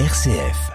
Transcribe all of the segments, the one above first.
RCF.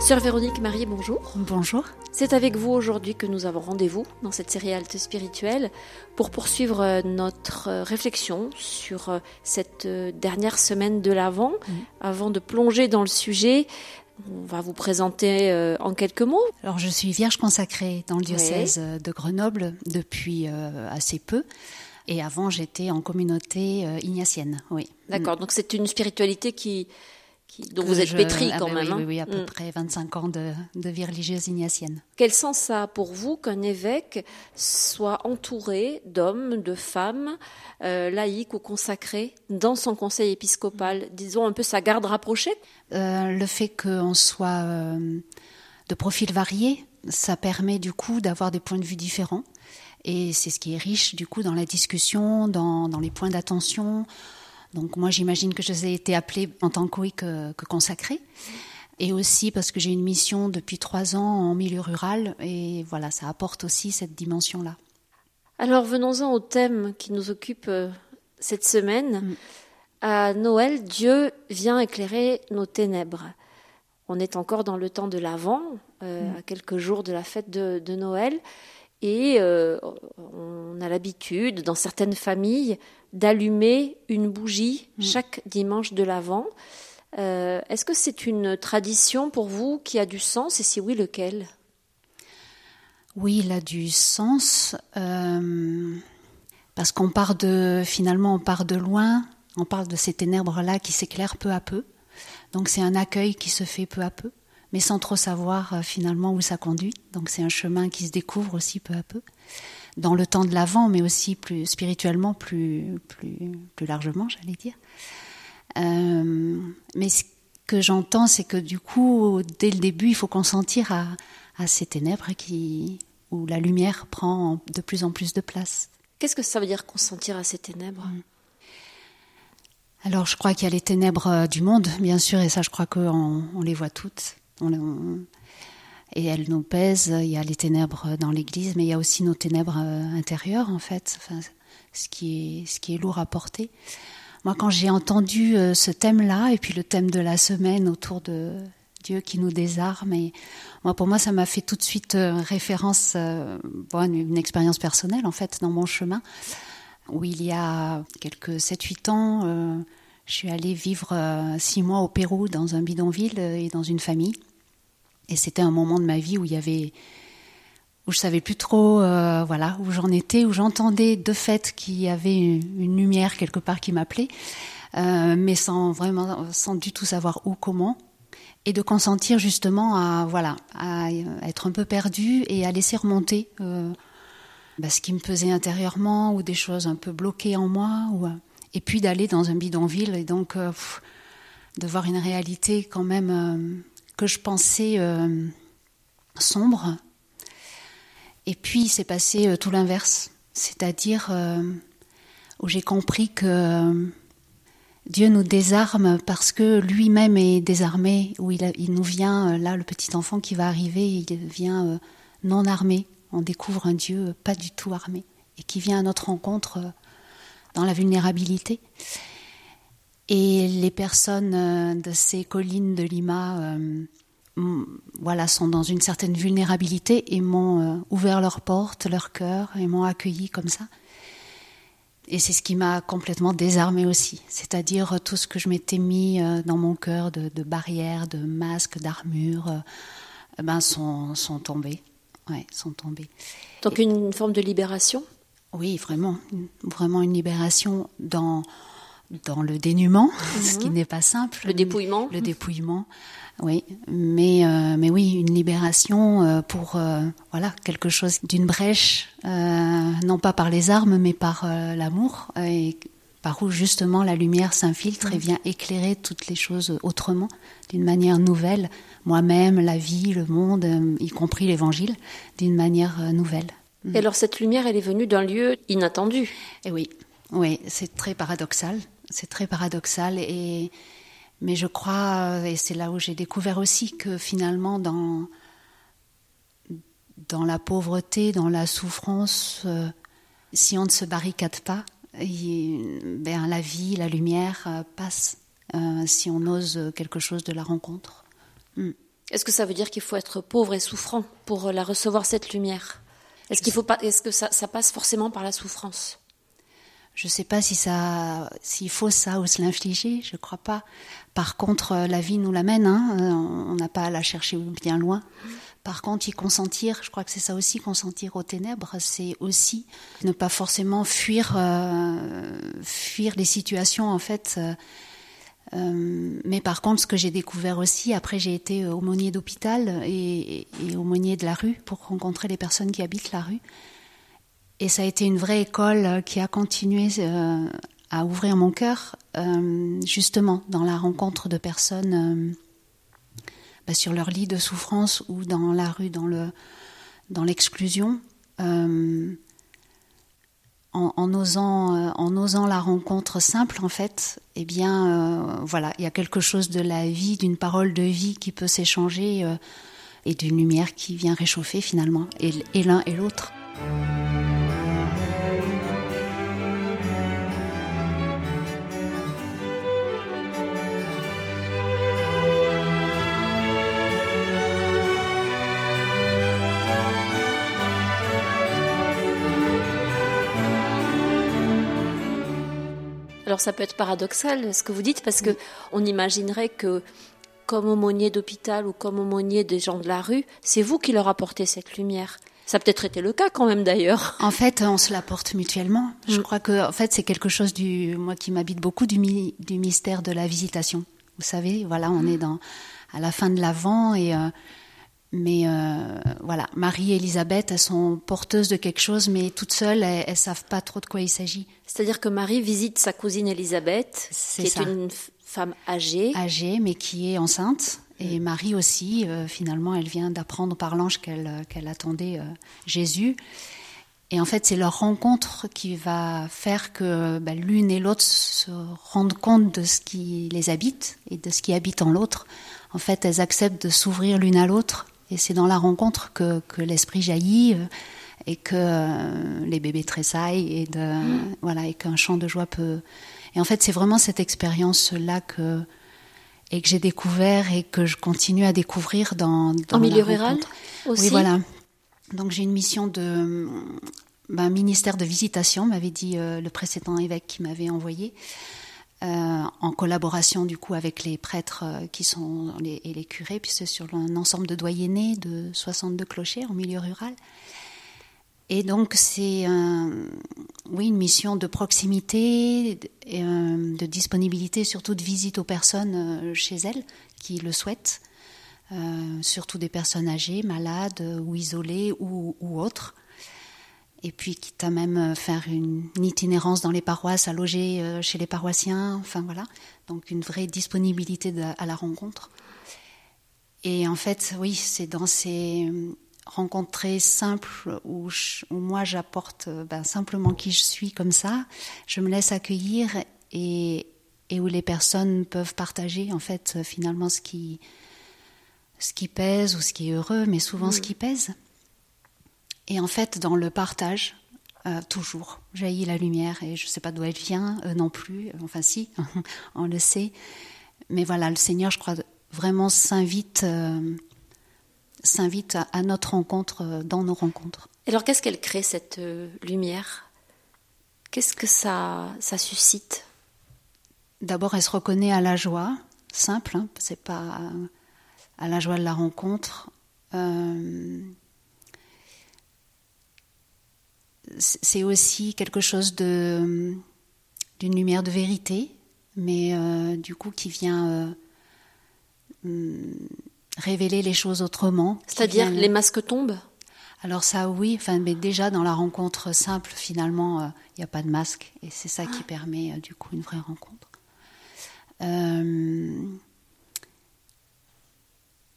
Sœur Véronique Marie, bonjour. Bonjour. C'est avec vous aujourd'hui que nous avons rendez-vous dans cette série Halte spirituelle pour poursuivre euh, notre euh, réflexion sur euh, cette dernière semaine de l'Avent. Avant de plonger dans le sujet, on va vous présenter en quelques mots. Alors je suis vierge consacrée dans le diocèse de Grenoble depuis assez peu. Et avant, j'étais en communauté ignatienne, oui. D'accord, donc c'est une spiritualité qui, dont vous êtes pétri ah quand ben même. Oui, hein. oui, à peu Mm. près 25 ans de, de vie religieuse ignatienne. Quel sens ça a pour vous qu'un évêque soit entouré d'hommes, de femmes, euh, laïcs ou consacrés dans son conseil épiscopal? Disons un peu sa garde rapprochée? Euh, le fait qu'on soit euh, de profils variés, ça permet du coup d'avoir des points de vue différents. Et c'est ce qui est riche du coup dans la discussion, dans, dans les points d'attention. Donc moi j'imagine que je ai été appelée en tant que oui que, que consacrée. Et aussi parce que j'ai une mission depuis trois ans en milieu rural. Et voilà, ça apporte aussi cette dimension-là. Alors venons-en au thème qui nous occupe euh, cette semaine. Mm. À Noël, Dieu vient éclairer nos ténèbres. On est encore dans le temps de l'Avent, euh, Mm. à quelques jours de la fête de, de Noël, et euh, on a l'habitude, dans certaines familles, d'allumer une bougie Mm. chaque dimanche de l'Avent. Euh, Est-ce que c'est une tradition pour vous qui a du sens, et si oui, lequel? Oui, il a du sens euh, parce qu'on part de finalement on part de loin, on parle de ces ténèbres là qui s'éclairent peu à peu. Donc c'est un accueil qui se fait peu à peu, mais sans trop savoir euh, finalement où ça conduit. Donc c'est un chemin qui se découvre aussi peu à peu dans le temps de l'avant, mais aussi plus spirituellement, plus plus plus largement, j'allais dire. Euh, mais ce que j'entends, c'est que du coup, dès le début, il faut consentir à, à ces ténèbres qui, où la lumière prend de plus en plus de place. Qu'est-ce que ça veut dire consentir à ces ténèbres? Alors, je crois qu'il y a les ténèbres euh, du monde, bien sûr, et ça, je crois qu'on on les voit toutes. On, on- et elles nous pèsent. Il y a les ténèbres dans l'Église, mais il y a aussi nos ténèbres euh, intérieures, en fait, ce, qui est, lourd à porter. Moi, quand j'ai entendu euh, ce thème-là, et puis le thème de la semaine autour de Dieu qui nous désarme, moi, pour moi, ça m'a fait tout de suite euh, référence, bon, une, expérience personnelle, en fait, dans mon chemin, où il y a quelques 7-8 ans, je suis allée vivre six mois au Pérou, dans un bidonville et dans une famille. Et c'était un moment de ma vie où il y avait où je savais plus trop euh, voilà où j'en étais où j'entendais de fait qu'il y avait une, lumière quelque part qui m'appelait euh, mais sans vraiment sans du tout savoir où comment. Et de consentir justement à voilà à être un peu perdu et à laisser remonter euh, bah, ce qui me pesait intérieurement ou des choses un peu bloquées en moi ou, et puis d'aller dans un bidonville et donc de voir une réalité quand même que je pensais euh, sombre. Et puis il s'est passé euh, tout l'inverse, c'est-à-dire euh, où j'ai compris que Dieu nous désarme parce que lui-même est désarmé, où il, il nous vient, là le petit enfant qui va arriver, il vient non armé, on découvre un Dieu pas du tout armé, et qui vient à notre rencontre dans la vulnérabilité. Et les personnes euh, de ces collines de Lima euh, voilà, sont dans une certaine vulnérabilité et m'ont euh, ouvert leurs portes, leur cœur et m'ont accueilli comme ça. Et c'est ce qui m'a complètement désarmée aussi, c'est-à-dire tout ce que je m'étais mis euh, dans mon cœur de, de barrières, de masques, d'armures, euh, eh ben sont, sont tombés. Ouais, sont tombés. Donc une forme de libération? Oui, vraiment, vraiment une libération dans dans le dénuement, ce qui n'est pas simple. Le dépouillement Le dépouillement, oui. Mais, euh, mais oui, une libération euh, pour euh, voilà quelque chose d'une brèche, non pas par les armes, mais par l'amour, et par où justement la lumière s'infiltre et vient éclairer toutes les choses autrement, d'une manière nouvelle, moi-même, la vie, le monde, y compris l'évangile, d'une manière nouvelle. Et alors cette lumière, elle est venue d'un lieu inattendu. Et oui, oui, c'est très paradoxal. C'est très paradoxal. Et, mais je crois, et c'est là où j'ai découvert aussi que finalement, dans, dans la pauvreté, dans la souffrance, si on ne se barricade pas, ben, la vie, la lumière passe si on ose quelque chose de la rencontre. Hmm. Est-ce que ça veut dire qu'il faut être pauvre et souffrant pour la recevoir cette lumière? Est-ce qu'il faut pas Est-ce que ça, ça, passe forcément par la souffrance? Je ne sais pas si ça, s'il faut ça ou se l'infliger. Je ne crois pas. Par contre, euh, la vie nous l'amène. Hein. Euh, on n'a pas à la chercher bien loin. Par contre, y consentir, je crois que c'est ça aussi, consentir aux ténèbres, c'est aussi ne pas forcément fuir, euh, les situations en fait. Mais par contre, ce que j'ai découvert aussi, après j'ai été aumônier d'hôpital et, et, aumônier de la rue pour rencontrer les personnes qui habitent la rue. Et ça a été une vraie école qui a continué euh, à ouvrir mon cœur, euh, justement dans la rencontre de personnes bah, sur leur lit de souffrance ou dans la rue, dans le dans l'exclusion en, osant, euh, en osant la rencontre simple, en fait, eh bien, euh, voilà, il y a quelque chose de la vie, d'une parole de vie qui peut s'échanger euh, et d'une lumière qui vient réchauffer finalement, et l'un et l'autre. Alors ça peut être paradoxal ce que vous dites parce que on imaginerait que comme aumônier d'hôpital ou comme aumônier des gens de la rue, c'est vous qui leur apportez cette lumière. Ça a peut-être été le cas quand même d'ailleurs. En fait, on se l'apporte mutuellement. Je mm. crois que en fait c'est quelque chose du moi qui m'habite beaucoup du, du mystère de la visitation. Vous savez, voilà, on est dans à la fin de l'avant et euh, mais euh, voilà, Marie et Elisabeth, elles sont porteuses de quelque chose, mais toutes seules, elles, ne savent pas trop de quoi il s'agit. C'est-à-dire que Marie visite sa cousine Elisabeth, qui est une femme âgée. Âgée, mais qui est enceinte. Et Marie aussi, euh, finalement, elle vient d'apprendre par l'ange qu'elle qu'elle attendait euh, Jésus. Et en fait, c'est leur rencontre qui va faire que bah, l'une et l'autre se rendent compte de ce qui les habite et de ce qui habite en l'autre. En fait, elles acceptent de s'ouvrir l'une à l'autre et c'est dans la rencontre que, que l'esprit jaillit euh, et que euh, les bébés tressaillent et, de, mm. voilà, et qu'un chant de joie peut. Et en fait, c'est vraiment cette expérience-là que, et que j'ai découvert et que je continue à découvrir dans, dans en milieu rural aussi. Oui, voilà. Donc j'ai une mission de ben, ministère de visitation, m'avait dit euh, le précédent évêque qui m'avait envoyé. Euh, en collaboration du coup avec les prêtres euh, qui sont et les curés, puis c'est sur un ensemble de doyennés de 62 clochers en milieu rural. Et donc c'est oui une mission de proximité, euh, de disponibilité, surtout de visite aux personnes chez elles qui le souhaitent, surtout des personnes âgées, malades ou isolées ou autres et puis quitte à même euh, faire une, itinérance dans les paroisses, à loger euh, chez les paroissiens, enfin voilà. Donc une vraie disponibilité à la rencontre. Et en fait, oui, c'est dans ces euh, rencontres très simples où, moi j'apporte ben, simplement qui je suis comme ça, je me laisse accueillir et, et où les personnes peuvent partager en fait finalement ce qui, ce qui pèse ou ce qui est heureux, mais souvent ce mm. qui pèse. Et en fait, dans le partage, euh, toujours jaillit la lumière et je ne sais pas d'où elle vient euh, non plus. Enfin, si, on le sait. Mais voilà, le Seigneur, je crois, vraiment s'invite, euh, s'invite à, notre rencontre dans nos rencontres. alors, qu'est-ce qu'elle crée cette lumière? Qu'est-ce que ça, ça suscite? D'abord, elle se reconnaît à la joie, simple. Hein, c'est pas à la joie de la rencontre c'est aussi quelque chose de d'une lumière de vérité, mais euh, du coup qui vient euh, hum, révéler les choses autrement. C'est-à-dire les masques tombent? Alors ça oui, enfin, mais déjà dans la rencontre simple, finalement, euh, il n'y a pas de masque, et c'est ça qui ah. permet du coup une vraie rencontre.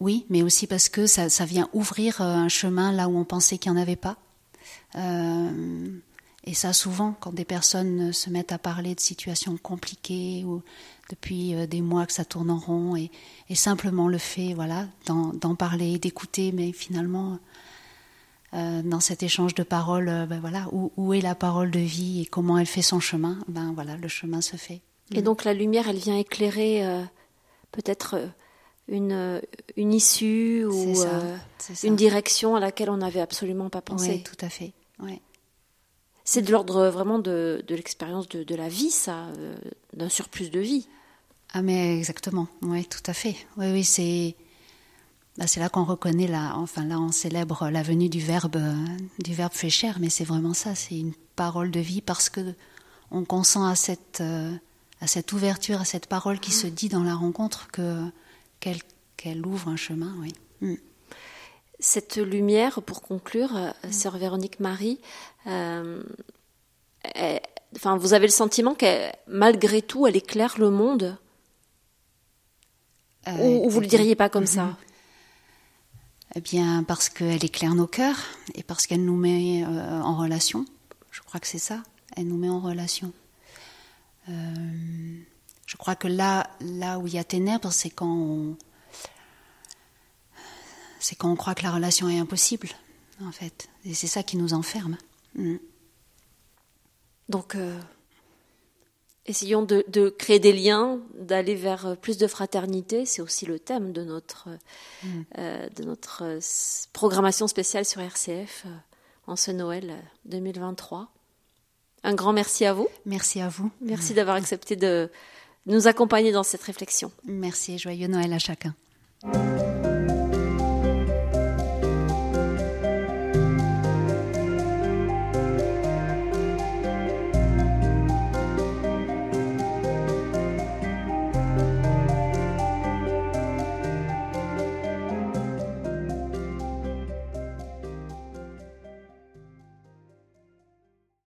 oui, mais aussi parce que ça, ça, vient ouvrir un chemin là où on pensait qu'il n'y en avait pas. Euh, et ça, souvent, quand des personnes se mettent à parler de situations compliquées ou depuis euh, des mois que ça tourne en rond, et, simplement le fait, voilà, d'en parler, d'écouter, mais finalement, euh, dans cet échange de paroles, euh, ben voilà, où, où, est la parole de vie et comment elle fait son chemin, ben voilà, le chemin se fait. Et donc la lumière, elle vient éclairer peut-être une, une issue ou une direction à laquelle on n'avait absolument pas pensé. Oui, tout à fait. Ouais. C'est de l'ordre vraiment de, de l'expérience de, de, la vie, ça, d'un surplus de vie. Ah mais exactement, oui, tout à fait. Oui, oui, c'est bah, c'est là qu'on reconnaît la, enfin là on célèbre la venue du verbe, du verbe fait chair, mais c'est vraiment ça, c'est une parole de vie parce que on consent à cette, à cette ouverture, à cette parole qui se dit dans la rencontre que qu'elle qu'elle ouvre un chemin, oui. Mm. Cette lumière, pour conclure, mm. sœur Véronique Marie, euh, enfin vous avez le sentiment que malgré tout, elle éclaire le monde? Euh, ou, vous le diriez pas comme ça? Eh bien, parce qu'elle éclaire nos cœurs et parce qu'elle nous met euh, en relation. Je crois que c'est ça. Elle nous met en relation. Je crois que là, là où il y a ténèbres, c'est quand on, c'est quand on croit que la relation est impossible, en fait. Et c'est ça qui nous enferme. Mm. Donc, Essayons de, créer des liens, d'aller vers euh, plus de fraternité. C'est aussi le thème de notre, mm. euh, de notre euh, programmation spéciale sur RCF en ce Noël 2023. Un grand merci à vous. Merci à vous. Merci d'avoir accepté de nous accompagner dans cette réflexion. Merci et joyeux Noël à chacun.